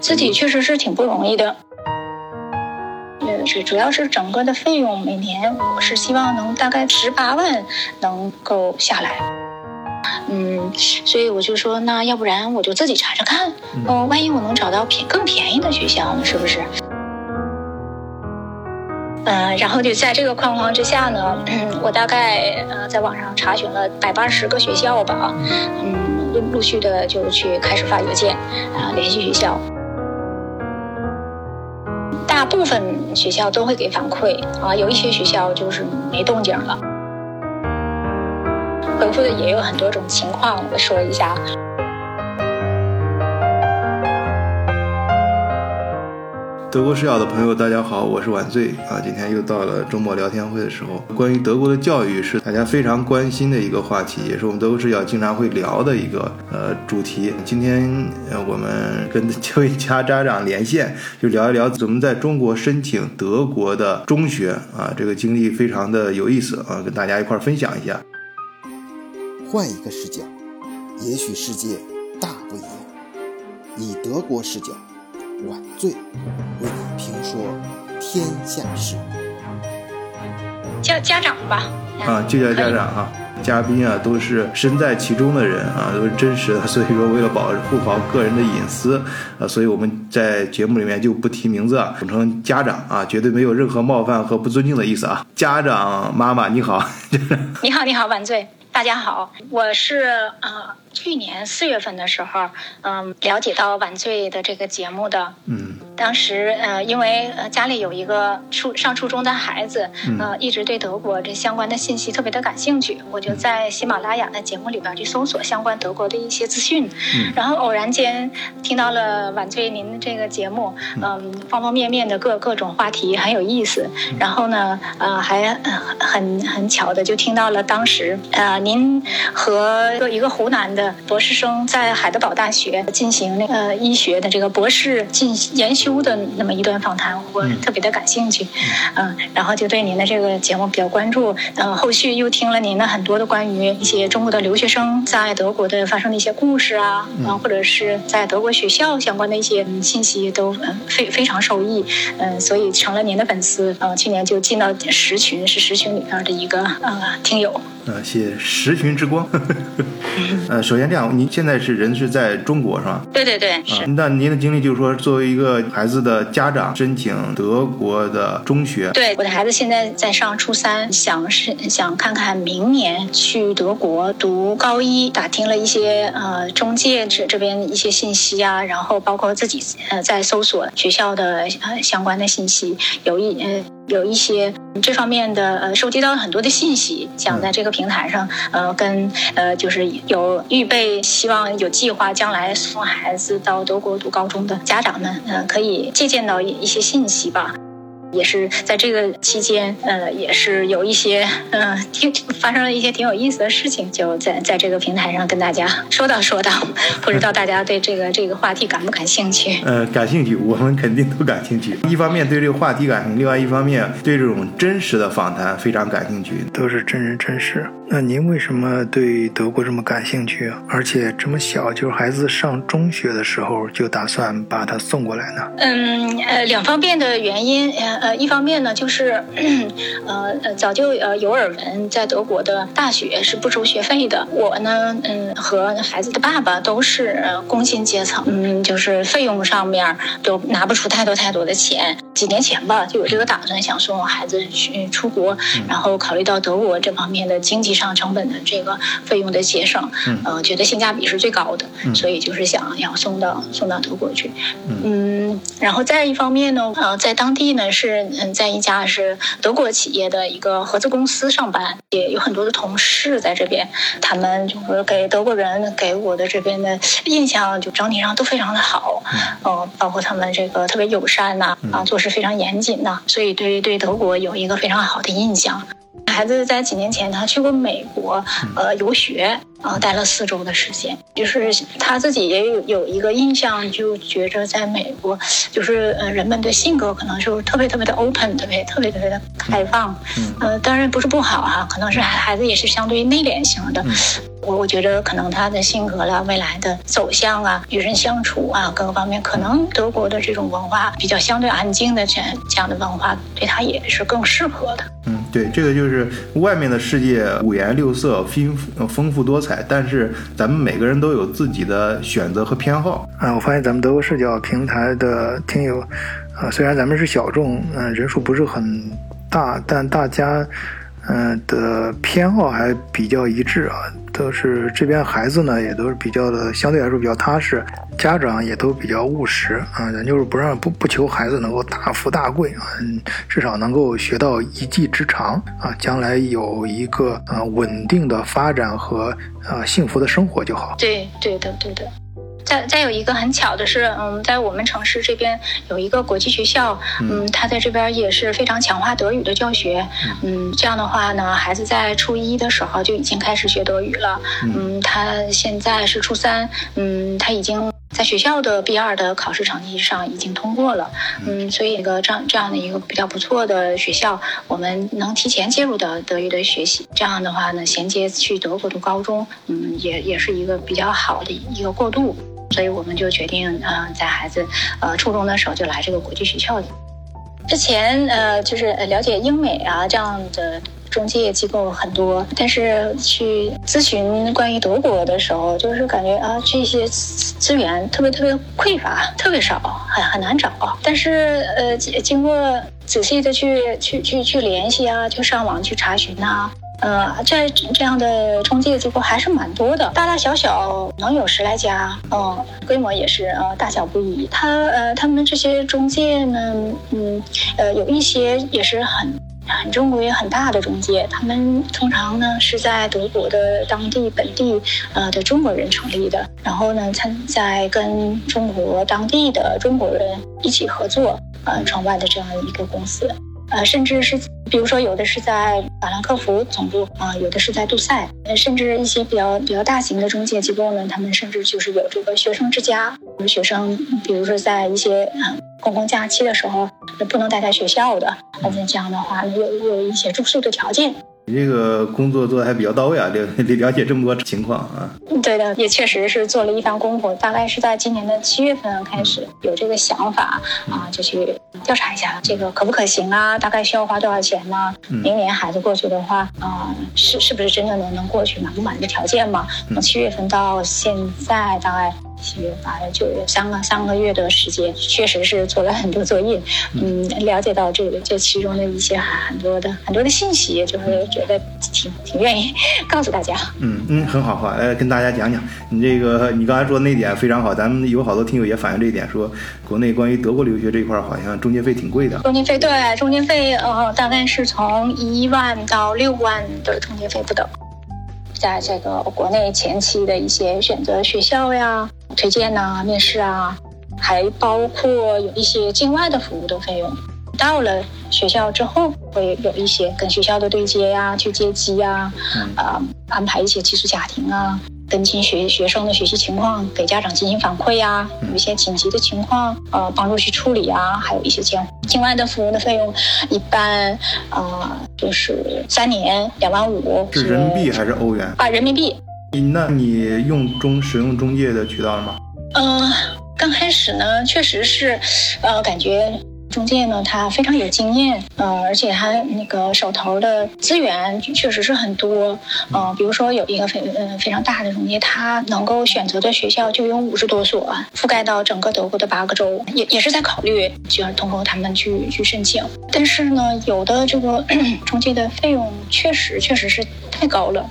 自己确实是挺不容易的。呃，主主要是整个的费用，每年我是希望能大概十八万能够下来。嗯，所以我就说，那要不然我就自己查查看，哦，万一我能找到便更便宜的学校呢，是不是？呃，然后就在这个框框之下呢，我大概呃在网上查询了百八十个学校吧，嗯，陆陆续的就去开始发邮件啊联系学校，大部分学校都会给反馈啊，有一些学校就是没动静了，回复的也有很多种情况，我说一下。德国视角的朋友，大家好，我是晚醉啊。今天又到了周末聊天会的时候。关于德国的教育是大家非常关心的一个话题，也是我们德国视角经常会聊的一个呃主题。今天我们跟这位家家长连线，就聊一聊怎么在中国申请德国的中学啊，这个经历非常的有意思啊，跟大家一块儿分享一下。换一个视角，也许世界大不一样。以德国视角。晚醉为你评说天下事，叫家长吧。啊，就叫家长啊。嘉宾啊，都是身在其中的人啊，都是真实的。所以说，为了保护好个人的隐私啊，所以我们在节目里面就不提名字啊，统称家长啊，绝对没有任何冒犯和不尊敬的意思啊。家长妈妈你好，你好你好，晚醉。大家好，我是呃去年四月份的时候，嗯，了解到晚醉的这个节目的，嗯，当时呃因为呃家里有一个初上初中的孩子，呃一直对德国这相关的信息特别的感兴趣，我就在喜马拉雅的节目里边去搜索相关德国的一些资讯，嗯，然后偶然间听到了晚醉您的这个节目，嗯，方方面面的各各种话题很有意思，然后呢，呃还很很巧的就听到了当时呃。您和一个湖南的博士生在海德堡大学进行那个医学的这个博士进研修的那么一段访谈，我特别的感兴趣，嗯，然后就对您的这个节目比较关注，嗯，后续又听了您的很多的关于一些中国的留学生在德国的发生的一些故事啊，嗯，或者是在德国学校相关的一些信息，都非非常受益，嗯，所以成了您的粉丝，嗯，去年就进到十群，是十群里边的一个呃听友。呃，写十旬之光。呃，首先这样，您现在是人是在中国是吧？对对对，是。那您的经历就是说，作为一个孩子的家长，申请德国的中学。对，我的孩子现在在上初三，想是想看看明年去德国读高一，打听了一些呃中介这这边一些信息啊，然后包括自己呃在搜索学校的呃相关的信息，有一呃。有一些这方面的呃，收集到很多的信息，想在这个平台上，呃，跟呃，就是有预备，希望有计划将来送孩子到德国读高中的家长们，嗯，可以借鉴到一些信息吧。也是在这个期间，呃，也是有一些，嗯，挺发生了一些挺有意思的事情，就在在这个平台上跟大家说道说道，不知道大家对这个这个话题感不感兴趣？呃，感兴趣，我们肯定都感兴趣。一方面对这个话题感兴趣，另外一方面对这种真实的访谈非常感兴趣，都是真人真事。那您为什么对德国这么感兴趣？而且这么小，就是孩子上中学的时候就打算把他送过来呢？嗯，呃，两方面的原因，呃呃，一方面呢，就是 呃呃，早就呃有耳闻，在德国的大学是不收学费的。我呢，嗯，和孩子的爸爸都是工薪阶层，嗯，就是费用上面都拿不出太多太多的钱。几年前吧，就有这个打算，想送孩子去出国，然后考虑到德国这方面的经济。上成本的这个费用的节省，呃，觉得性价比是最高的，所以就是想要送到送到德国去，嗯，然后再一方面呢，呃，在当地呢是嗯，在一家是德国企业的一个合资公司上班，也有很多的同事在这边，他们就是给德国人给我的这边的印象就整体上都非常的好，嗯，包括他们这个特别友善呐，啊，做事非常严谨呐，所以对对德国有一个非常好的印象。孩子在几年前他去过美国，呃，游学，啊，待了四周的时间。就是他自己也有有一个印象，就觉着在美国，就是呃，人们的性格可能就是特别特别的 open，特别特别特别的开放。呃，当然不是不好哈，可能是孩子也是相对于内敛型的。我我觉得可能他的性格啦、未来的走向啊、与人相处啊各个方面，可能德国的这种文化比较相对安静的这这样的文化，对他也是更适合的。嗯，对，这个就是外面的世界五颜六色、丰丰富多彩，但是咱们每个人都有自己的选择和偏好。啊，我发现咱们德国视角平台的听友，啊，虽然咱们是小众，嗯，人数不是很大，但大家。嗯的偏好还比较一致啊，都是这边孩子呢也都是比较的相对来说比较踏实，家长也都比较务实啊，咱就是不让不不求孩子能够大富大贵啊，至少能够学到一技之长啊，将来有一个啊稳定的发展和啊幸福的生活就好。对对的对的。再再有一个很巧的是，嗯，在我们城市这边有一个国际学校，嗯，他在这边也是非常强化德语的教学，嗯，这样的话呢，孩子在初一的时候就已经开始学德语了，嗯，他现在是初三，嗯，他已经在学校的 B 二的考试成绩上已经通过了，嗯，所以一个这样这样的一个比较不错的学校，我们能提前介入到德语的学习，这样的话呢，衔接去德国读高中，嗯，也也是一个比较好的一个过渡。所以我们就决定，嗯，在孩子呃初中的时候就来这个国际学校里。之前呃就是了解英美啊这样的中介机构很多，但是去咨询关于德国的时候，就是感觉啊这些资源特别特别匮乏，特别少，很很难找。但是呃经过仔细的去去去去联系啊，就上网去查询呐。呃，在这样的中介机构还是蛮多的，大大小小能有十来家，嗯，规模也是呃大小不一。他呃，他们这些中介呢，嗯，呃，有一些也是很很正规、很大的中介，他们通常呢是在德国的当地本地呃的中国人成立的，然后呢，参在跟中国当地的中国人一起合作，呃，创办的这样一个公司。呃，甚至是，比如说有的是在法兰克福总部啊，有的是在杜塞，呃，甚至一些比较比较大型的中介机构呢，他们甚至就是有这个学生之家，学生，比如说在一些啊公共假期的时候，不能待在学校的，那这样的话，有有一些住宿的条件。你这个工作做的还比较到位啊，了了解这么多情况啊。对的，也确实是做了一番功夫。大概是在今年的七月份开始有这个想法啊，就去调查一下这个可不可行啊？大概需要花多少钱呢？明年孩子过去的话啊，是是不是真的能能过去？满不满这条件嘛？从七月份到现在大概。七月八月九月三个三个月的时间，确实是做了很多作业，嗯，了解到这个这其中的一些很多的很多的信息，就是觉得挺挺愿意告诉大家。嗯嗯，很好哈，来跟大家讲讲你这个你刚才说那点非常好，咱们有好多听友也反映这一点，说国内关于德国留学这一块好像中介费挺贵的。中介费对，中介费呃大概是从一万到六万的中介费不等。在这个国内前期的一些选择学校呀、推荐呐、面试啊，还包括有一些境外的服务的费用。到了学校之后，会有一些跟学校的对接呀、去接机呀，啊，安排一些寄宿家庭啊。跟进学学生的学习情况，给家长进行反馈呀，有一些紧急的情况，呃，帮助去处理啊，还有一些境境外的服务的费用，一般啊就是三年两万五。是人民币还是欧元？啊，人民币。那你用中使用中介的渠道了吗？嗯，刚开始呢，确实是，呃，感觉。中介呢，他非常有经验，呃，而且他那个手头的资源确实是很多，呃，比如说有一个非呃非常大的中介，他能够选择的学校就有五十多所，覆盖到整个德国的八个州，也也是在考虑，就要通过他们去去申请。但是呢，有的这个中介的费用确实确实是太高了，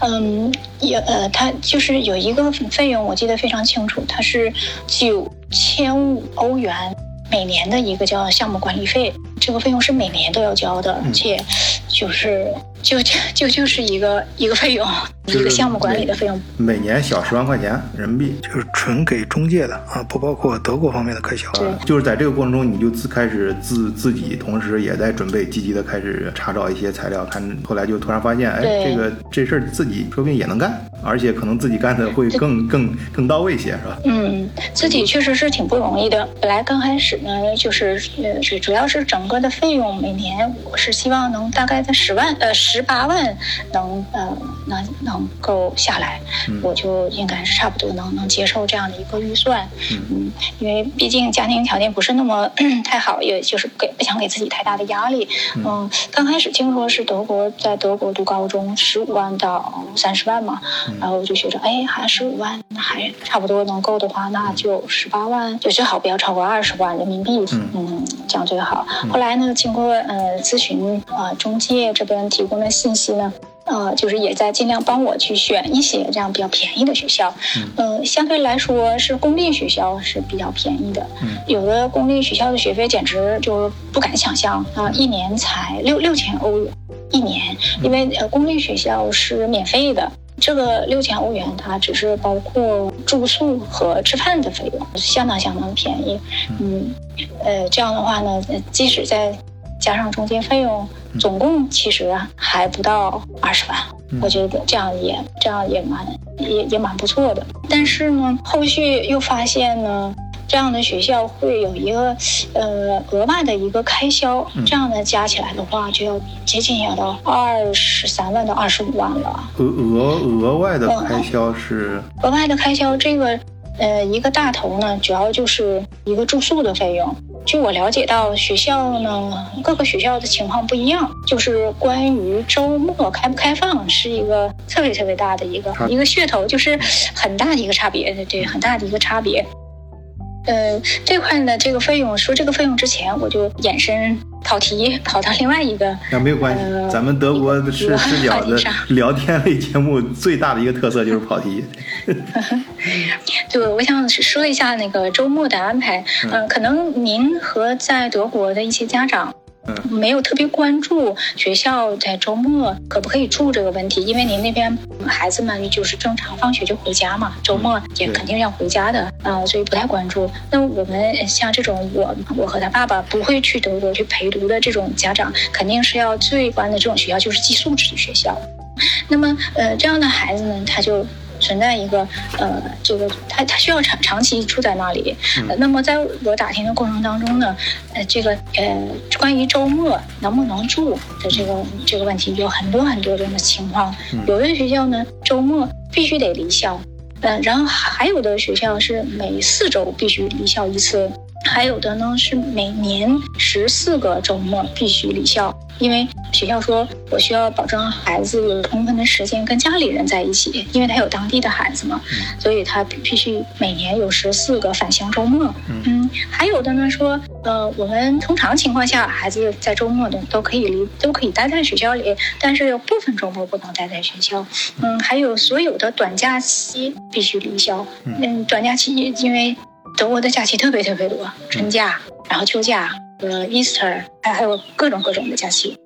嗯，也呃，它就是有一个费用，我记得非常清楚，它是九千五欧元。每年的一个叫项目管理费，这个费用是每年都要交的，而且就是就就就就是一个一个费用，一个项目管理的费用，每年小十万块钱人民币，就是纯给中介的啊，不包括德国方面的开销。对，就是在这个过程中，你就自开始自自己，同时也在准备积极的开始查找一些材料，看后来就突然发现，哎，这个这事儿自己说不定也能干而且可能自己干的会更更更到位些，是吧？嗯，自己确实是挺不容易的。本来刚开始呢，就是呃，主主要是整个的费用每年我是希望能大概在十万呃十八万能呃能能够下来，我就应该是差不多能能接受这样的一个预算。嗯，因为毕竟家庭条件不是那么 太好，也就是给不想给自己太大的压力。嗯，刚开始听说是德国在德国读高中十五万到三十万嘛，然后我就觉着哎，还十五万那还差不多能够的话，那就十八万就最好不要超过二十万人民币。嗯，这样最好。后来呢，经过呃咨询啊中介这边提供的信息呢。呃，就是也在尽量帮我去选一些这样比较便宜的学校，嗯，相对来说是公立学校是比较便宜的，嗯，有的公立学校的学费简直就是不敢想象啊，一年才六六千欧元一年，因为呃公立学校是免费的，这个六千欧元它只是包括住宿和吃饭的费用，相当相当便宜，嗯，呃，这样的话呢，即使再加上中介费用。总共其实还不到二十万，我觉得这样也这样也蛮也也蛮不错的。但是呢，后续又发现呢，这样的学校会有一个呃额外的一个开销，这样的加起来的话，就要接近要到二十三万到二十五万了。额额额外的开销是额外的开销，这个呃一个大头呢，主要就是一个住宿的费用。据我了解到，学校呢各个学校的情况不一样，就是关于周末开不开放是一个特别特别大的一个一个噱头，就是很大的一个差别，对，很大的一个差别。呃，这块呢，这个费用说这个费用之前，我就延伸跑题跑到另外一个。那没有关系，咱们德国是视角的聊天类节目最大的一个特色就是跑题。对，我想说一下那个周末的安排。嗯，可能您和在德国的一些家长。没有特别关注学校在周末可不可以住这个问题，因为您那边孩子们就是正常放学就回家嘛，周末也肯定要回家的啊，所以不太关注。那我们像这种我我和他爸爸不会去德国去陪读的这种家长，肯定是要最关的这种学校就是寄宿制学校。那么呃这样的孩子呢，他就。存在一个呃，这个他他需要长长期住在那里。那么在我打听的过程当中呢，呃，这个呃，关于周末能不能住的这个这个问题，有很多很多这样的情况。有的学校呢，周末必须得离校，嗯，然后还有的学校是每四周必须离校一次。还有的呢是每年十四个周末必须离校，因为学校说我需要保证孩子有充分的时间跟家里人在一起，因为他有当地的孩子嘛，所以他必须每年有十四个返乡周末。嗯，还有的呢说，呃，我们通常情况下孩子在周末的都可以离都可以待在学校里，但是有部分周末不能待在学校。嗯，还有所有的短假期必须离校。嗯，短假期因为。德国的假期特别特别多，春假，然后秋假，呃，Easter，还还有各种各种的假期。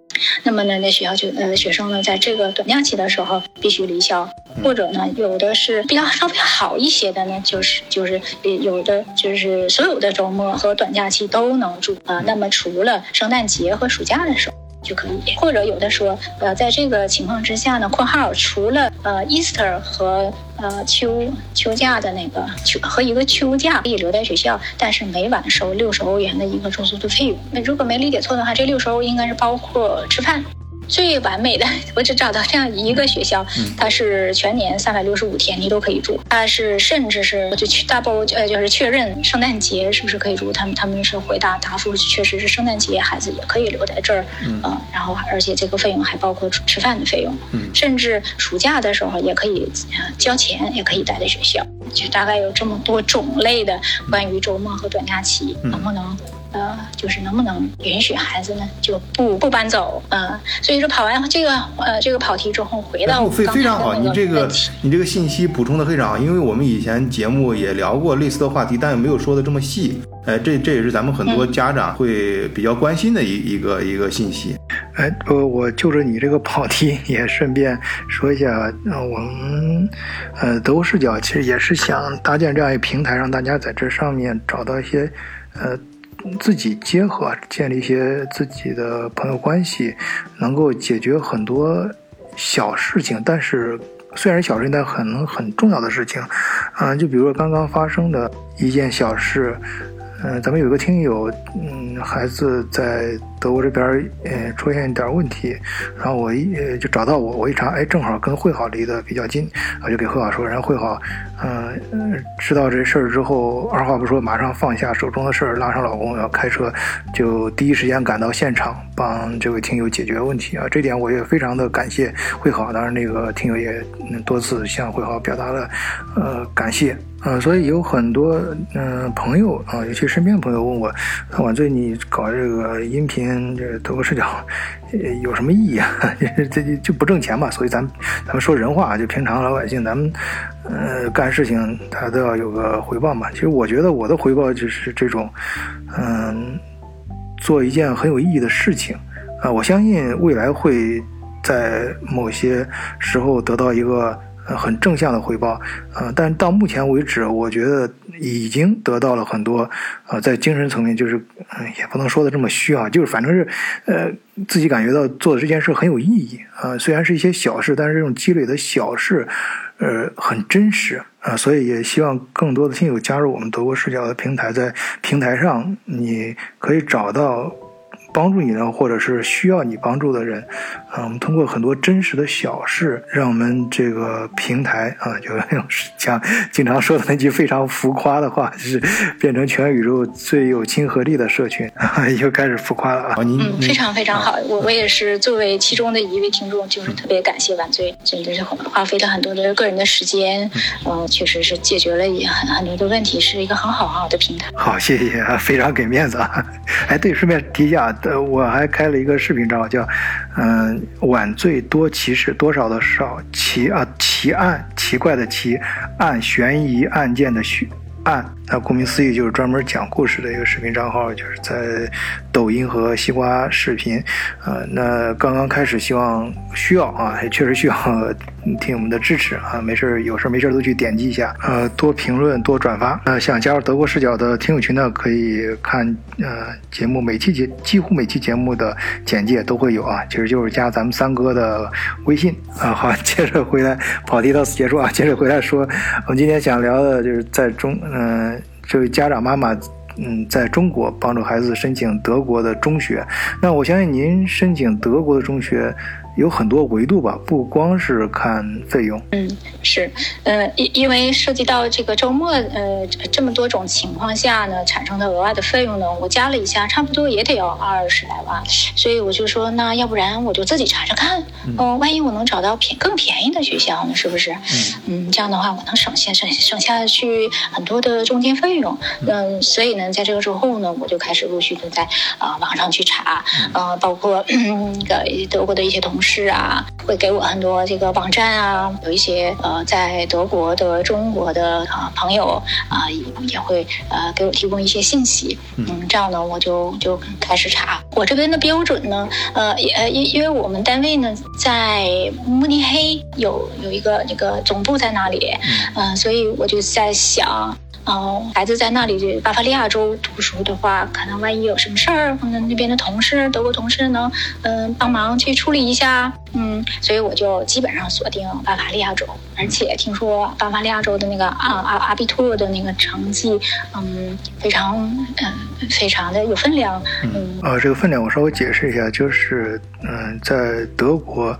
那么呢，那学校就呃，学生呢，在这个短假期的时候必须离校，或者呢，有的是比较稍微好一些的呢，就是就是有的就是所有的周末和短假期都能住啊。那么除了圣诞节和暑假的时候。就可以，或者有的说，呃，在这个情况之下呢，括号除了呃 Easter 和呃秋秋假的那个秋和一个秋假可以留在学校，但是每晚收六十欧元的一个住宿的费用。那如果没理解错的话，这六十欧应该是包括吃饭。最完美的，我只找到这样一个学校，它是全年三百六十五天你都可以住，它是甚至是就去 double 呃就是确认圣诞节是不是可以住，他们他们是回答答复确实是圣诞节孩子也可以留在这儿，嗯，然后而且这个费用还包括吃饭的费用，嗯，甚至暑假的时候也可以交钱也可以待在学校，就大概有这么多种类的关于周末和短假期能不能？呃，就是能不能允许孩子们就不不搬走？嗯，所以说跑完这个呃这个跑题之后，回到非非常好，你这个你这个信息补充的非常好，因为我们以前节目也聊过类似的话题，但也没有说的这么细。哎，这这也是咱们很多家长会比较关心的一一个一个信息。哎，呃，我就着你这个跑题，也顺便说一下，呃，我们呃德国视角其实也是想搭建这样一个平台，让大家在这上面找到一些呃。自己结合，建立一些自己的朋友关系，能够解决很多小事情，但是虽然小事，但很很重要的事情，啊，就比如说刚刚发生的一件小事。嗯，咱们有个听友，嗯，孩子在德国这边，呃，出现一点问题，然后我一就找到我，我一查，哎，正好跟会好离得比较近，我就给会好说，然后会好，嗯，知道这事儿之后，二话不说，马上放下手中的事儿，拉上老公要开车，就第一时间赶到现场帮这位听友解决问题啊，这点我也非常的感谢会好，当然那个听友也多次向会好表达了，呃，感谢。嗯，所以有很多嗯朋友啊，尤其身边的朋友问我，晚醉你搞这个音频这个德国视角，有什么意义啊？这就就不挣钱嘛。所以咱咱们说人话，就平常老百姓，咱们呃干事情，他都要有个回报嘛。其实我觉得我的回报就是这种，嗯，做一件很有意义的事情啊。我相信未来会在某些时候得到一个。呃，很正向的回报，呃，但到目前为止，我觉得已经得到了很多，呃，在精神层面，就是，嗯，也不能说的这么虚啊，就是反正是，呃，自己感觉到做的这件事很有意义，啊，虽然是一些小事，但是这种积累的小事，呃，很真实，啊，所以也希望更多的听友加入我们德国视角的平台，在平台上你可以找到。帮助你的，或者是需要你帮助的人，啊，我们通过很多真实的小事，让我们这个平台啊，就 像经常说的那句非常浮夸的话，就是变成全宇宙最有亲和力的社群，啊又开始浮夸了啊！嗯，非常非常好，我我也是作为其中的一位听众，就是特别感谢晚醉，真的是花费了很多的个人的时间，嗯，确实是解决了也很很多的问题，是一个很好很好的平台。好，谢谢啊，非常给面子啊！哎，对，顺便提一下。呃，我还开了一个视频账号，叫“嗯，晚最多奇事多少的少奇啊奇案奇怪的奇案悬疑案件的悬案”。那顾名思义，就是专门讲故事的一个视频账号，就是在抖音和西瓜视频。呃，那刚刚开始，希望需要啊，也确实需要听我们的支持啊。没事有事没事都去点击一下，呃，多评论，多转发。那想加入德国视角的听友群呢，可以看呃节目每期节几乎每期节目的简介都会有啊。其实就是加咱们三哥的微信啊。好，接着回来，跑题到此结束啊。接着回来说，我们今天想聊的就是在中嗯。这位家长妈妈，嗯，在中国帮助孩子申请德国的中学。那我相信您申请德国的中学。有很多维度吧，不光是看费用。嗯，是，呃，因因为涉及到这个周末，呃，这么多种情况下呢，产生的额外的费用呢，我加了一下，差不多也得要二十来万。所以我就说，那要不然我就自己查查看，嗯，万一我能找到便更便宜的学校呢，是不是？嗯，嗯，这样的话我能省下省省下去很多的中间费用。嗯，所以呢，在这个之后呢，我就开始陆续的在啊网上去查，呃，包括那个德国的一些同。是啊，会给我很多这个网站啊，有一些呃在德国的中国的啊朋友啊也会呃给我提供一些信息，嗯，这样呢我就就开始查。我这边的标准呢，呃也因因为我们单位呢在慕尼黑有有一个那个总部在那里，嗯，所以我就在想。哦，孩子在那里巴伐利亚州读书的话，可能万一有什么事儿，可能那边的同事，德国同事能嗯帮忙去处理一下，嗯，所以我就基本上锁定巴伐利亚州。而且听说巴伐利亚州的那个阿阿阿比托的那个成绩，嗯，非常嗯非常的有分量。嗯，呃，这个分量我稍微解释一下，就是嗯，在德国，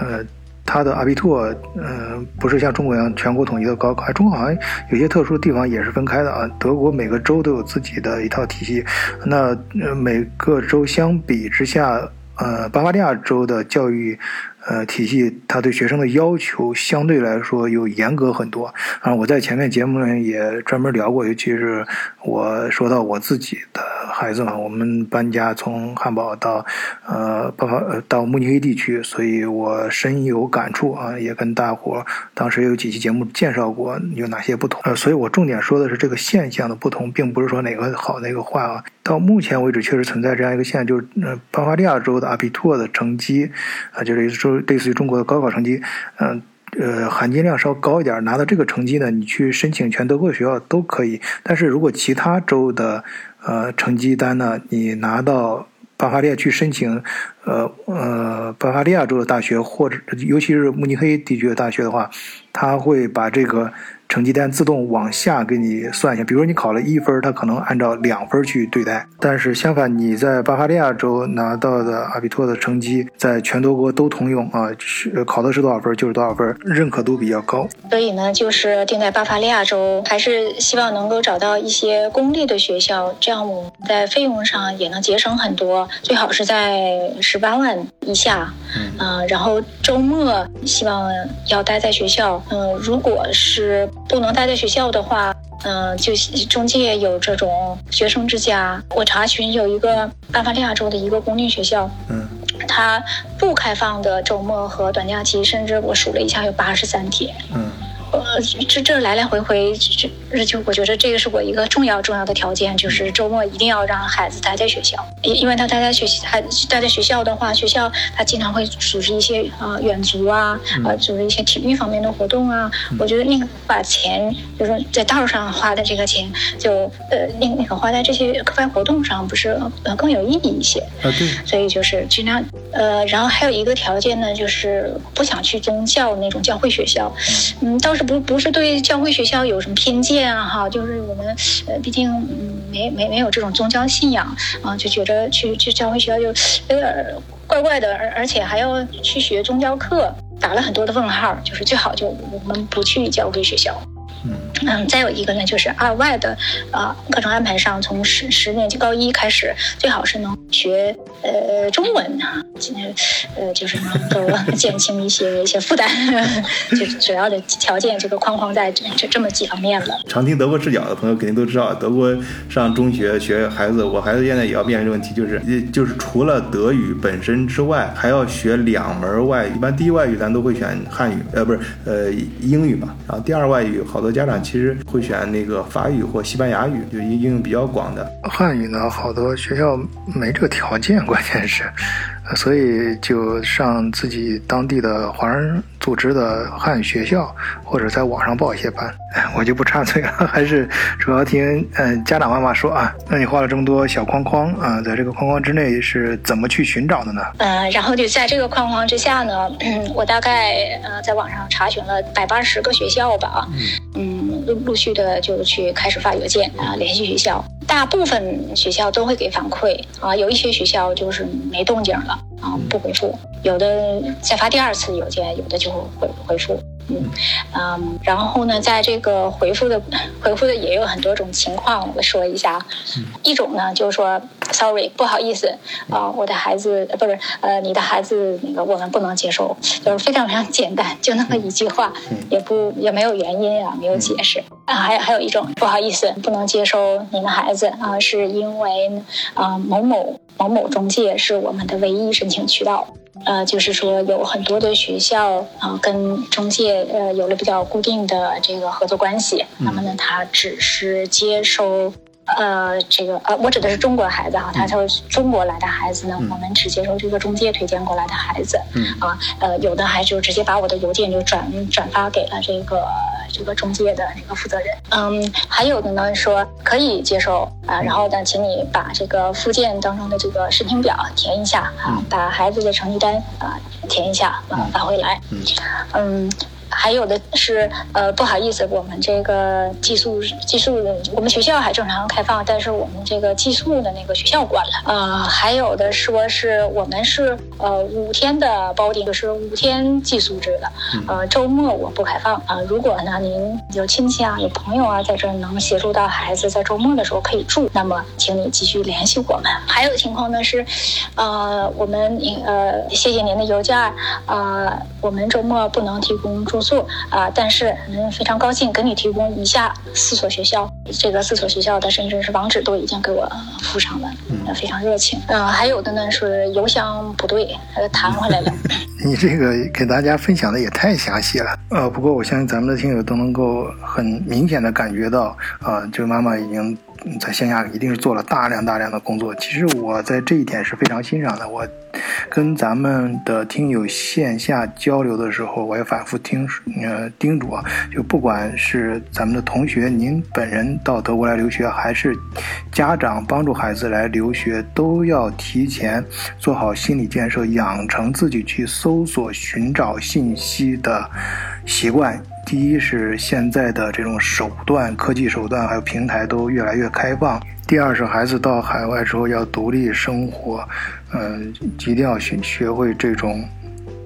呃。它的阿比托，嗯，不是像中国一样全国统一的高考，中国好像有些特殊的地方也是分开的啊。德国每个州都有自己的一套体系，那每个州相比之下，呃，巴伐利亚州的教育。呃，体系他对学生的要求相对来说又严格很多啊！我在前面节目里也专门聊过，尤其是我说到我自己的孩子嘛，我们搬家从汉堡到呃巴伐到慕尼黑地区，所以我深有感触啊！也跟大伙当时有几期节目介绍过有哪些不同，呃，所以我重点说的是这个现象的不同，并不是说哪个好哪个坏啊。到目前为止，确实存在这样一个现象，就是呃巴伐利亚州的阿比托的成绩啊，就是说。类似于中国的高考成绩，嗯，呃，含金量稍高一点，拿到这个成绩呢，你去申请全德国的学校都可以。但是如果其他州的呃成绩单呢，你拿到巴伐利亚去申请，呃呃，巴伐利亚州的大学，或者尤其是慕尼黑地区的大学的话，他会把这个。成绩单自动往下给你算一下，比如说你考了一分，它可能按照两分去对待。但是相反，你在巴伐利亚州拿到的阿比托的成绩，在全德国都通用啊，是考的是多少分就是多少分，认可度比较高。所以呢，就是定在巴伐利亚州，还是希望能够找到一些公立的学校，这样我们在费用上也能节省很多。最好是在十八万以下，嗯，然后周末希望要待在学校，嗯，如果是。不能待在学校的话，嗯，就中介有这种学生之家。我查询有一个巴伐利亚州的一个公立学校，嗯，它不开放的周末和短假期，甚至我数了一下，有八十三天，嗯。呃，这这来来回回，这就我觉得这个是我一个重要重要的条件，就是周末一定要让孩子待在学校，因因为他待在学校，他待在学校的话，学校他经常会组织一些呃远足啊，呃组织一些体育方面的活动啊。我觉得那个把钱，就是在道上花的这个钱，就呃那那个花在这些课外活动上，不是呃更有意义一些啊？对。所以就是尽量呃，然后还有一个条件呢，就是不想去宗教那种教会学校，嗯，到。是不不是对教会学校有什么偏见啊？哈，就是我们呃，毕竟没没没有这种宗教信仰啊，就觉着去去教会学校就有点怪怪的，而而且还要去学宗教课，打了很多的问号，就是最好就我们不去教会学校。嗯，再有一个呢，就是二外的啊课程安排上，从十十年级高一开始，最好是能学呃中文啊，呃就是能够 减轻一些一些负担，就是主要的条件这个框框在这这么几方面了。常听德国视角的朋友肯定都知道，德国上中学学孩子，我孩子现在也要面临这个问题，就是就是除了德语本身之外，还要学两门外语，一般第一外语咱都会选汉语，呃不是呃英语嘛，然后第二外语好多家长。其实会选那个法语或西班牙语，就应用比较广的。汉语呢，好多学校没这个条件，关键是。所以就上自己当地的华人组织的汉语学校，或者在网上报一些班。我就不插嘴了，还是主要听嗯家长妈妈说啊。那你画了这么多小框框啊，在这个框框之内是怎么去寻找的呢？嗯，然后就在这个框框之下呢，我大概呃在网上查询了百八十个学校吧，嗯，陆陆续的就去开始发邮件啊联系学校。大部分学校都会给反馈啊，有一些学校就是没动静了啊，不回复；有的再发第二次邮件，有的就会回复。嗯。嗯，然后呢，在这个回复的回复的也有很多种情况，我说一下。一种呢，就是说，sorry，不好意思啊，我的孩子不是呃，你的孩子那个我们不能接受，就是非常非常简单，就那么一句话，也不也没有原因啊，没有解释啊。还有还有一种，不好意思，不能接收您的孩子啊，是因为啊某某某某中介是我们的唯一申请渠道。呃，就是说有很多的学校啊，跟中介呃有了比较固定的这个合作关系，那么呢，他只是接收呃这个呃，我指的是中国孩子哈，他是中国来的孩子呢，我们只接收这个中介推荐过来的孩子，嗯啊呃，有的还就直接把我的邮件就转转发给了这个。这个中介的那个负责人，嗯，还有的呢说可以接受啊，然后呢，请你把这个附件当中的这个申请表填一下啊，把孩子的成绩单啊填一下啊发回来，嗯。还有的是，呃，不好意思，我们这个寄宿寄宿，我们学校还正常开放，但是我们这个寄宿的那个学校关了。呃，还有的说是我们是呃五天的包顶，就是五天寄宿制的，呃，周末我不开放啊。如果呢您有亲戚啊、有朋友啊在这能协助到孩子在周末的时候可以住，那么请你继续联系我们。还有情况呢是，呃，我们呃谢谢您的邮件啊，我们周末不能提供住。宿啊，但是嗯，非常高兴给你提供以下四所学校，这个四所学校的甚至是网址都已经给我附上了，嗯，非常热情。嗯，还有的呢是邮箱不对，呃，弹回来了。你这个给大家分享的也太详细了，呃，不过我相信咱们的听友都能够很明显的感觉到，啊，这个妈妈已经在线下一定是做了大量大量的工作。其实我在这一点是非常欣赏的。我跟咱们的听友线下交流的时候，我也反复听呃叮嘱啊，就不管是咱们的同学，您本人到德国来留学，还是家长帮助孩子来留学，都要提前做好心理建设，养成自己去搜索、寻找信息的习惯。第一是现在的这种手段、科技手段还有平台都越来越开放。第二是孩子到海外之后要独立生活，嗯，一定要学学会这种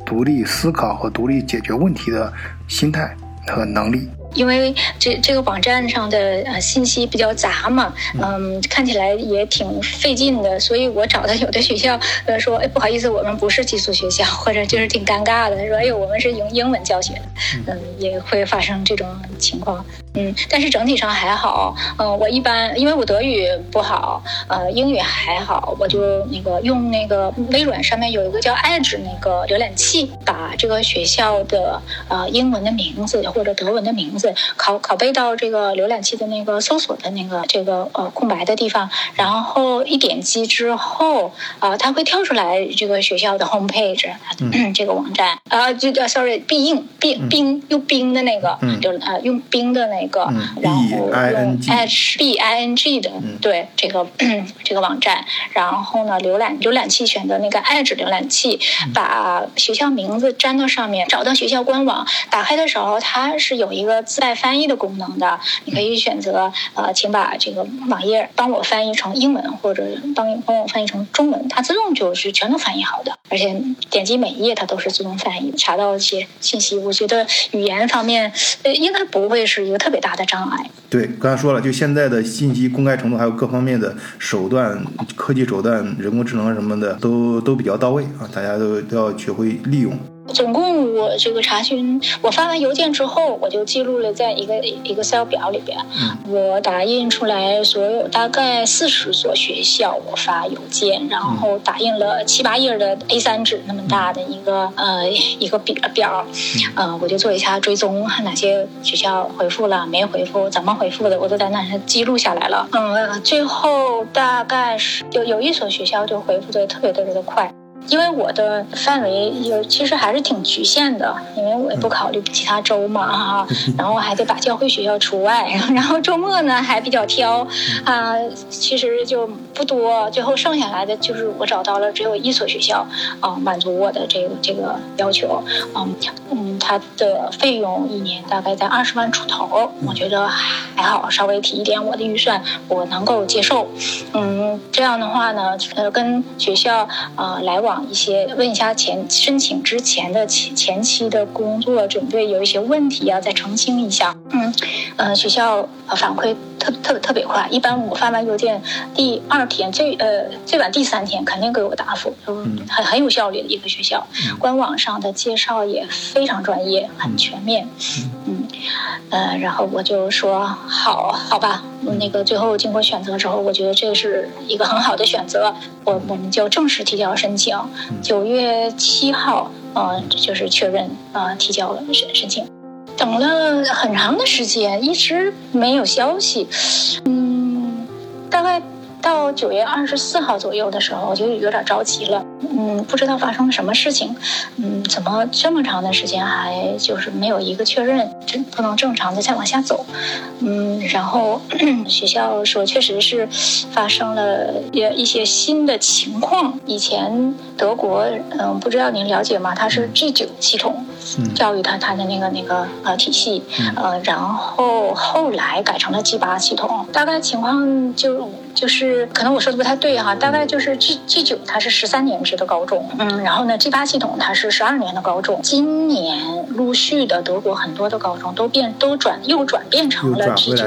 独立思考和独立解决问题的心态和能力。因为这这个网站上的呃信息比较杂嘛，嗯，看起来也挺费劲的，所以我找的有的学校呃说，哎，不好意思，我们不是寄宿学校，或者就是挺尴尬的，说，哎呦，我们是用英文教学的，嗯，也会发生这种情况，嗯，但是整体上还好，嗯，我一般因为我德语不好，呃，英语还好，我就那个用那个微软上面有一个叫 Edge 那个浏览器，把这个学校的呃英文的名字或者德文的名字。拷拷贝到这个浏览器的那个搜索的那个这个呃空白的地方，然后一点击之后啊，它会跳出来这个学校的 home page，这个网站。啊，就叫 sorry 必应必冰用冰的那个，就呃用冰的那个，然后用 h b i n g 的对这个 这个网站，然后呢浏览浏览器选择那个 edge 浏览器，把学校名字粘到上面，找到学校官网，打开的时候它是有一个。自带翻译的功能的，你可以选择呃，请把这个网页帮我翻译成英文，或者帮帮我翻译成中文，它自动就是全都翻译好的，而且点击每一页它都是自动翻译，查到一些信息。我觉得语言方面呃应该不会是一个特特别大的障碍。对，刚才说了，就现在的信息公开程度，还有各方面的手段、科技手段、人工智能什么的，都都比较到位啊，大家都都要学会利用。总共我这个查询，我发完邮件之后，我就记录了在一个一个 Excel 表里边。我打印出来所有大概四十所学校，我发邮件，然后打印了七八页的 A3 纸那么大的一个呃一个表表，呃，我就做一下追踪，哪些学校回复了没回复，怎么回复的，我都在那上记录下来了。嗯，最后大概是有有一所学校就回复的特别特别的快。因为我的范围有其实还是挺局限的，因为我也不考虑其他州嘛哈，然后还得把教会学校除外，然后周末呢还比较挑，啊，其实就不多，最后剩下来的就是我找到了只有一所学校，啊，满足我的这个这个要求，嗯嗯，它的费用一年大概在二十万出头，我觉得还好，稍微提一点我的预算，我能够接受，嗯，这样的话呢，呃，跟学校啊来往。一些问一下前申请之前的前前期的工作准备有一些问题啊，再澄清一下。嗯，呃，学校反馈特特特别快，一般我发完邮件第二天最呃最晚第三天肯定给我答复，嗯，很很有效率的一个学校。官网上的介绍也非常专业，很全面。嗯，呃，然后我就说好好吧。那个最后经过选择之后，我觉得这是一个很好的选择，我我们就正式提交申请。九月七号，呃，就是确认啊，提交了申申请。等了很长的时间，一直没有消息。嗯，大概。到九月二十四号左右的时候，我就有点着急了。嗯，不知道发生了什么事情。嗯，怎么这么长的时间还就是没有一个确认，真不能正常的再往下走。嗯，然后 学校说确实是发生了一一些新的情况。以前德国，嗯，不知道您了解吗？它是 G 九系统教育他他的那个那个呃体系，呃，然后后来改成了 G 八系统。大概情况就就是。是，可能我说的不太对哈，大概就是 G G 九它是十三年制的高中，嗯，然后呢 G 八系统它是十二年的高中，今年陆续的德国很多的高中都变都转又转变成了 G 九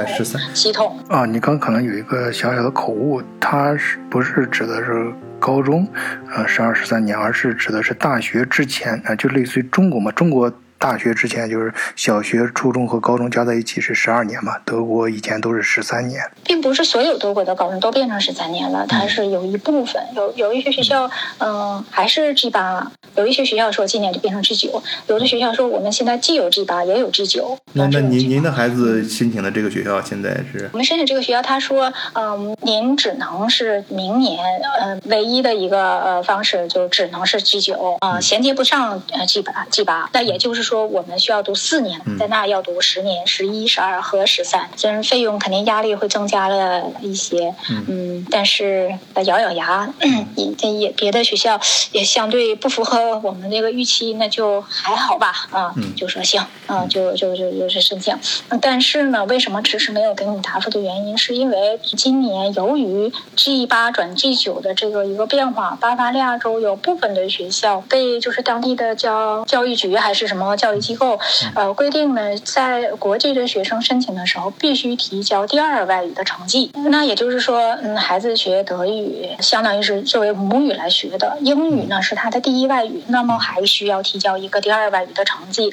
系统。啊，你刚可能有一个小小的口误，它是不是指的是高中，呃十二十三年，而是指的是大学之前啊，就类似于中国嘛，中国。大学之前就是小学、初中和高中加在一起是十二年嘛，德国以前都是十三年，并不是所有德国的高中都变成十三年了，它是有一部分有有一些学校，嗯，还是 G 八，有一些学校说今年就变成 G 九，有的学校说我们现在既有 G 八也有 G 九。那那您您的孩子申请的这个学校现在是？我们申请这个学校，他说，嗯，您只能是明年，呃，唯一的一个呃方式就只能是 G 九啊，衔接不上呃 G 八 G 八。那也就是说，我们需要读四年，在那要读十年，十一、十二和十三，虽然费用肯定压力会增加了一些，嗯，但是咬咬牙，也也别的学校也相对不符合我们这个预期，那就还好吧，啊，就说行，啊，就就就就是申请。但是呢，为什么迟迟没有给你答复的原因，是因为今年由于 G 八转 G 九的这个一个变化，巴伐利亚州有部分的学校被就是当地的教教育局还是什么教育机构，呃，规定呢，在国际的学生申请的时候必须提交第二外语的成绩。那也就是说，嗯，孩子学德语相当于是作为母语来学的，英语呢是他的第一外语，那么还需要提交一个第二外语的成绩，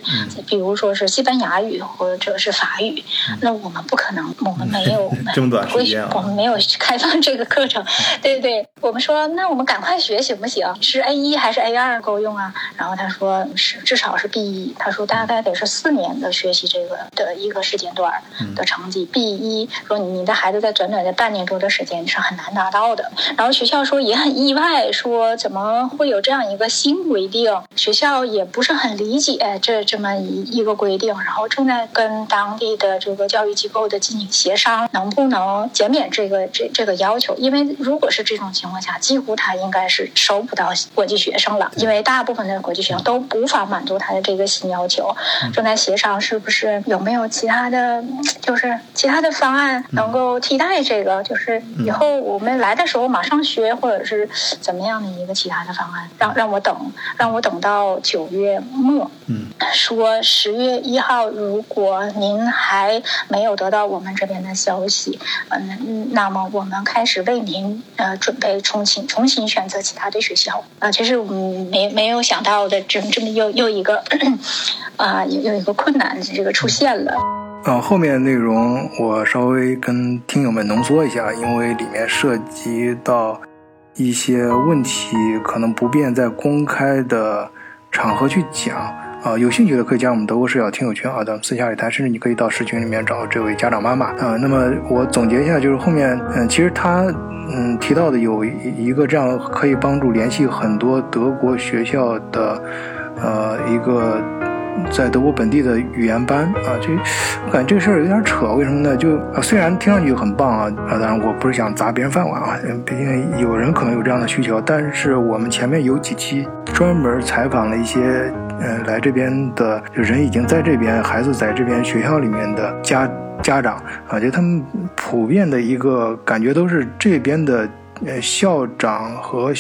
比如说是西班牙语或者是法语。那我们不可能，我们没有 这么短时间，我们没有开放这个课程。对对对，我们说那我们赶快学行不行？是 A 一还是 A 二够用啊？然后他说是至少是 B 一，他说大概得是四年的学习这个的一个时间段的成绩。B 一说你的孩子在短短的半年多的时间是很难达到的。然后学校说也很意外，说怎么会有这样一个新规定？学校也不是很理解这这么一一个规定，然后正在跟当地的这个教育机构的进行协商，能不能减免这个这这个要求？因为如果是这种情况下，几乎他应该是收不到国际学生了，因为大部分的国际学生都无法满足他的这个新要求。正在协商是不是有没有其他的，就是其他的方案能够替代这个？就是以后我们来的时候马上学，或者是怎么样的一个其他的方案？让让我等，让我等到九月末。嗯，说十月一号，如果您还没有得到我们这边的消息，嗯，那么我们开始为您呃准备重新重新选择其他的学校啊。其实我们没没有想到的，这这么又又一个啊，又又一个困难这个出现了。嗯，后面内容我稍微跟听友们浓缩一下，因为里面涉及到一些问题，可能不便在公开的场合去讲。啊，有兴趣的可以加我们德国视角听友群啊，咱们私下里谈，甚至你可以到视群里面找这位家长妈妈啊。那么我总结一下，就是后面嗯，其实他嗯提到的有一个这样可以帮助联系很多德国学校的呃一个。在德国本地的语言班啊，这我感觉这个事儿有点扯，为什么呢？就虽然听上去很棒啊，啊，当然我不是想砸别人饭碗啊，毕竟有人可能有这样的需求。但是我们前面有几期专门采访了一些，嗯，来这边的人已经在这边，孩子在这边学校里面的家家长啊，就他们普遍的一个感觉都是这边的呃校长和。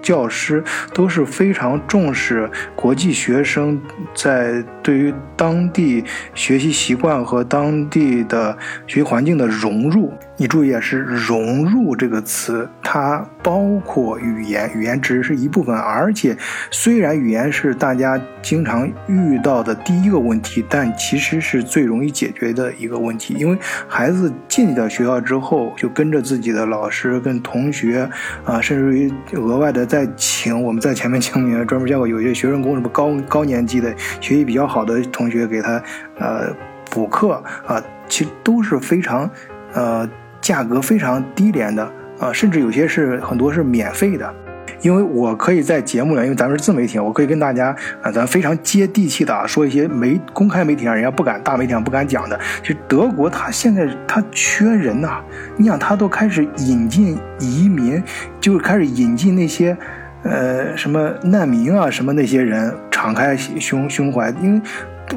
教师都是非常重视国际学生在对于当地学习习惯和当地的学习环境的融入。你注意啊，是“融入”这个词，它包括语言，语言只是一部分。而且，虽然语言是大家经常遇到的第一个问题，但其实是最容易解决的一个问题。因为孩子进到学校之后，就跟着自己的老师、跟同学啊，甚至于额外的再请我们在前面 讲明专门教过有些学生工什么高高年级的学习比较好的同学给他呃补课啊，其实都是非常呃。价格非常低廉的啊，甚至有些是很多是免费的，因为我可以在节目里，因为咱们是自媒体，我可以跟大家啊，咱非常接地气的啊，说一些媒公开媒体上人家不敢，大媒体上不敢讲的。其实德国他现在他缺人呐，你想他都开始引进移民，就是开始引进那些呃什么难民啊什么那些人，敞开胸胸怀，因为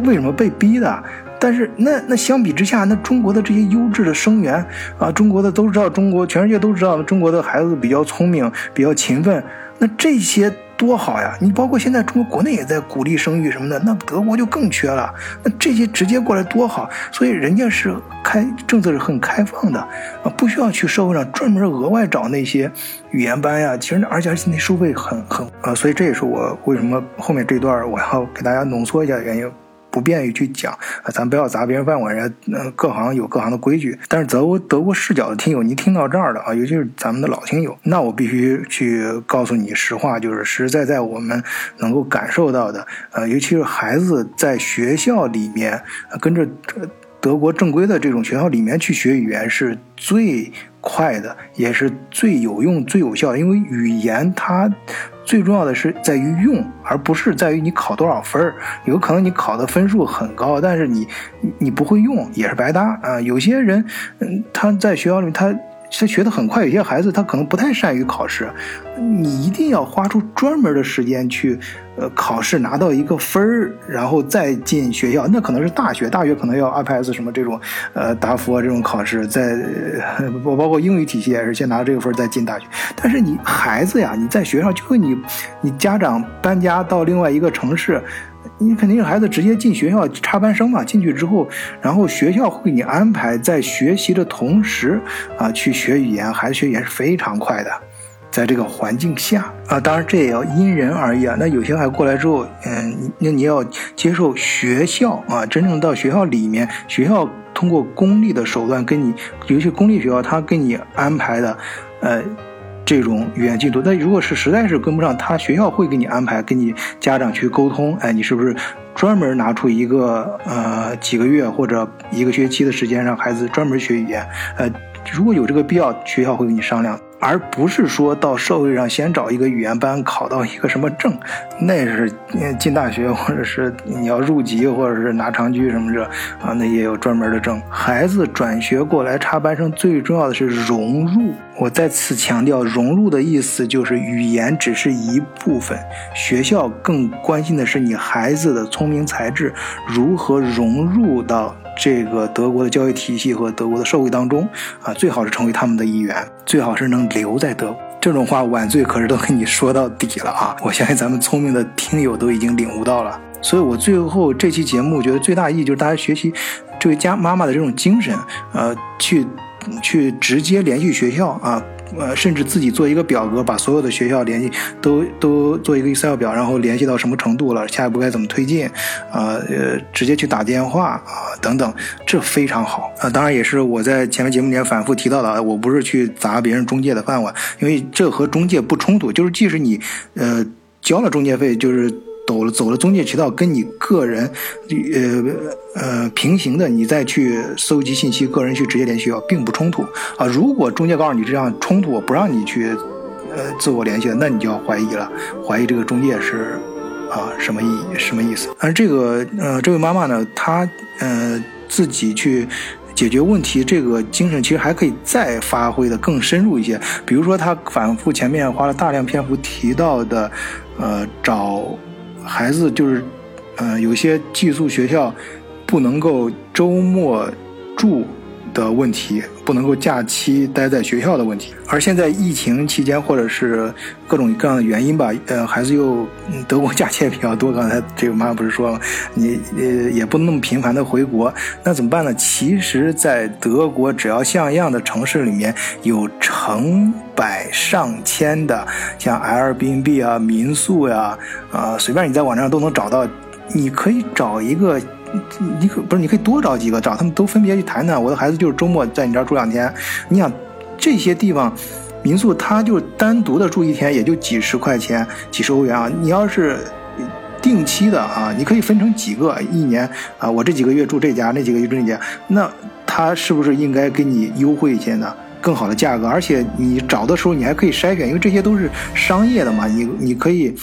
为什么被逼的？但是那那相比之下，那中国的这些优质的生源啊，中国的都知道，中国全世界都知道，中国的孩子比较聪明，比较勤奋，那这些多好呀！你包括现在中国国内也在鼓励生育什么的，那德国就更缺了。那这些直接过来多好，所以人家是开政策是很开放的啊，不需要去社会上专门额外找那些语言班呀。其实而且而且那收费很很啊，所以这也是我为什么后面这段我要给大家浓缩一下的原因。不便于去讲，咱不要砸别人饭碗，人家嗯，各行有各行的规矩。但是德国德国视角的听友，您听到这儿了啊，尤其是咱们的老听友，那我必须去告诉你实话，就是实实在在我们能够感受到的，呃，尤其是孩子在学校里面跟着德国正规的这种学校里面去学语言是最快的，也是最有用、最有效的，因为语言它。最重要的是在于用，而不是在于你考多少分。有可能你考的分数很高，但是你你不会用也是白搭啊。有些人，嗯，他在学校里他。他学得很快，有些孩子他可能不太善于考试，你一定要花出专门的时间去，呃，考试拿到一个分儿，然后再进学校。那可能是大学，大学可能要 IPS 什么这种，呃，达福啊这种考试，在包包括英语体系也是先拿这个分再进大学。但是你孩子呀，你在学校就跟你，你家长搬家到另外一个城市。你肯定孩子直接进学校插班生嘛？进去之后，然后学校会给你安排在学习的同时啊去学语言，孩子学语言是非常快的，在这个环境下啊，当然这也要因人而异啊。那有些孩子过来之后，嗯，那你要接受学校啊，真正到学校里面，学校通过公立的手段跟你，尤其公立学校，他给你安排的，呃。这种语言进度，那如果是实在是跟不上，他学校会给你安排，跟你家长去沟通，哎，你是不是专门拿出一个呃几个月或者一个学期的时间让孩子专门学语言？呃，如果有这个必要，学校会跟你商量。而不是说到社会上先找一个语言班考到一个什么证，那是进大学或者是你要入籍或者是拿长居什么的啊，那也有专门的证。孩子转学过来插班生，最重要的是融入。我再次强调，融入的意思就是语言只是一部分，学校更关心的是你孩子的聪明才智如何融入到。这个德国的教育体系和德国的社会当中，啊，最好是成为他们的一员，最好是能留在德国。这种话晚醉可是都跟你说到底了啊！我相信咱们聪明的听友都已经领悟到了。所以我最后这期节目我觉得最大意义就是大家学习这位家妈妈的这种精神，呃，去去直接联系学校啊。呃，甚至自己做一个表格，把所有的学校联系都都做一个 Excel 表，然后联系到什么程度了，下一步该怎么推进，啊呃，直接去打电话啊等等，这非常好啊。当然也是我在前面节目里面反复提到的，我不是去砸别人中介的饭碗，因为这和中介不冲突，就是即使你呃交了中介费，就是。走了走了中介渠道，跟你个人，呃呃平行的，你再去搜集信息，个人去直接联系学校，并不冲突啊。如果中介告诉你这样冲突，我不让你去，呃自我联系，那你就要怀疑了，怀疑这个中介是啊什么意什么意思？而这个呃这位妈妈呢，她呃自己去解决问题，这个精神其实还可以再发挥的更深入一些。比如说，她反复前面花了大量篇幅提到的，呃找。孩子就是，呃，有些寄宿学校不能够周末住的问题，不能够假期待在学校的问题。而现在疫情期间，或者是各种各样的原因吧，呃，孩子又德国假期也比较多。刚才这个妈妈不是说了，你呃也不能那么频繁的回国，那怎么办呢？其实，在德国只要像样的城市里面有成。百上千的，像 Airbnb 啊、民宿呀，啊，随便你在网站上都能找到。你可以找一个，你可不是你可以多找几个，找他们都分别去谈谈。我的孩子就是周末在你这儿住两天。你想这些地方民宿，他就单独的住一天，也就几十块钱、几十欧元啊。你要是定期的啊，你可以分成几个，一年啊，我这几个月住这家，那几个月住那家，那他是不是应该给你优惠一些呢？更好的价格，而且你找的时候你还可以筛选，因为这些都是商业的嘛。你你可以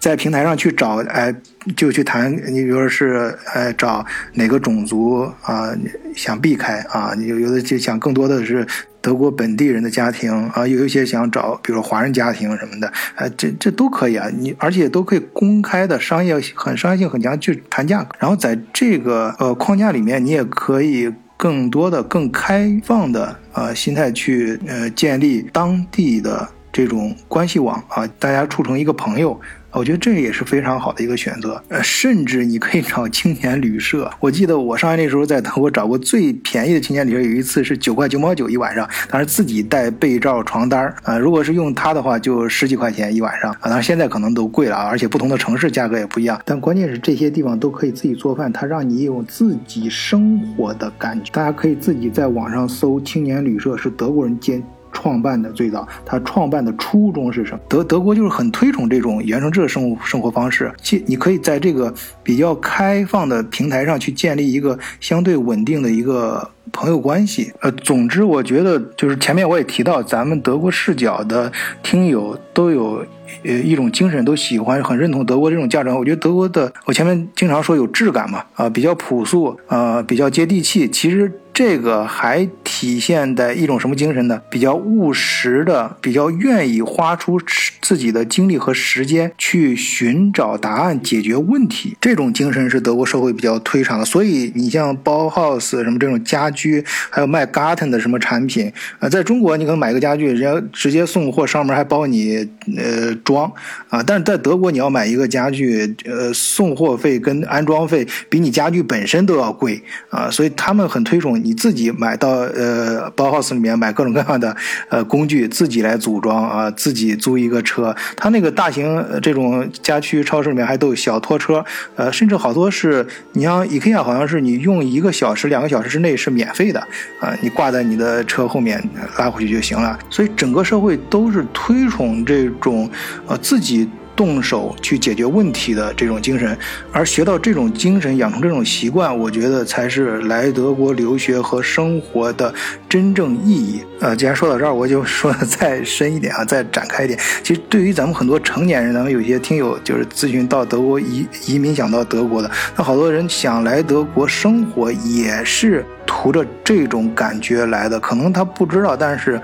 在平台上去找，哎，就去谈。你比如说是，呃，找哪个种族啊，想避开啊？你有有的就想更多的是德国本地人的家庭啊，有一些想找，比如说华人家庭什么的，哎，这这都可以啊。你而且都可以公开的商业很商业性很强去谈价格，然后在这个呃框架里面，你也可以。更多的、更开放的呃心态去呃建立当地的这种关系网啊，大家处成一个朋友我觉得这也是非常好的一个选择。呃，甚至你可以找青年旅社。我记得我上学那时候在德国找过最便宜的青年旅社，有一次是九块九毛九一晚上，当时自己带被罩、床单啊。如果是用它的话，就十几块钱一晚上啊。当然现在可能都贵了啊，而且不同的城市价格也不一样。但关键是这些地方都可以自己做饭，它让你有自己生活的感觉。大家可以自己在网上搜青年旅社，是德国人建。创办的最早，他创办的初衷是什么？德德国就是很推崇这种原生质的生活生活方式。其你可以在这个比较开放的平台上去建立一个相对稳定的一个朋友关系。呃，总之我觉得就是前面我也提到，咱们德国视角的听友都有呃一种精神，都喜欢很认同德国这种价值观。我觉得德国的，我前面经常说有质感嘛，啊，比较朴素，啊，比较接地气。其实。这个还体现在一种什么精神呢？比较务实的，比较愿意花出自己的精力和时间去寻找答案、解决问题。这种精神是德国社会比较推崇的。所以你像包 house 什么这种家居，还有卖 garden 的什么产品啊，在中国你可能买个家具，人家直接送货，上门还包你呃装啊。但是在德国，你要买一个家具，呃，送货费跟安装费比你家具本身都要贵啊。所以他们很推崇。你自己买到呃包 house 里面买各种各样的呃工具，自己来组装啊，自己租一个车。它那个大型这种家居超市里面还都有小拖车，呃，甚至好多是你像 IKEA，好像是你用一个小时、两个小时之内是免费的啊，你挂在你的车后面拉回去就行了。所以整个社会都是推崇这种呃自己。动手去解决问题的这种精神，而学到这种精神，养成这种习惯，我觉得才是来德国留学和生活的真正意义。呃，既然说到这儿，我就说的再深一点啊，再展开一点。其实对于咱们很多成年人，咱们有些听友就是咨询到德国移移民想到德国的，那好多人想来德国生活，也是图着这种感觉来的。可能他不知道，但是。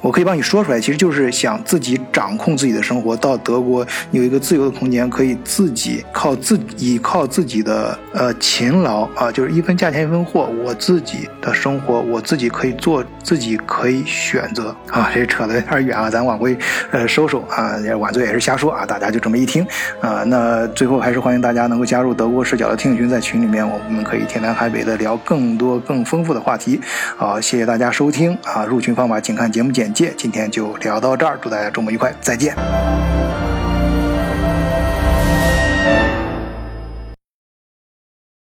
我可以帮你说出来，其实就是想自己掌控自己的生活。到德国有一个自由的空间，可以自己靠自己靠自己的呃勤劳啊，就是一分价钱一分货。我自己的生活，我自己可以做，自己可以选择啊。这扯得有点远啊，咱往回呃收收啊。晚醉也是瞎说啊，大家就这么一听啊。那最后还是欢迎大家能够加入德国视角的听友群，在群里面我们可以天南海北的聊更多更丰富的话题。好，谢谢大家收听啊。入群方法请看节目简。今天就聊到这儿，祝大家周末愉快，再见。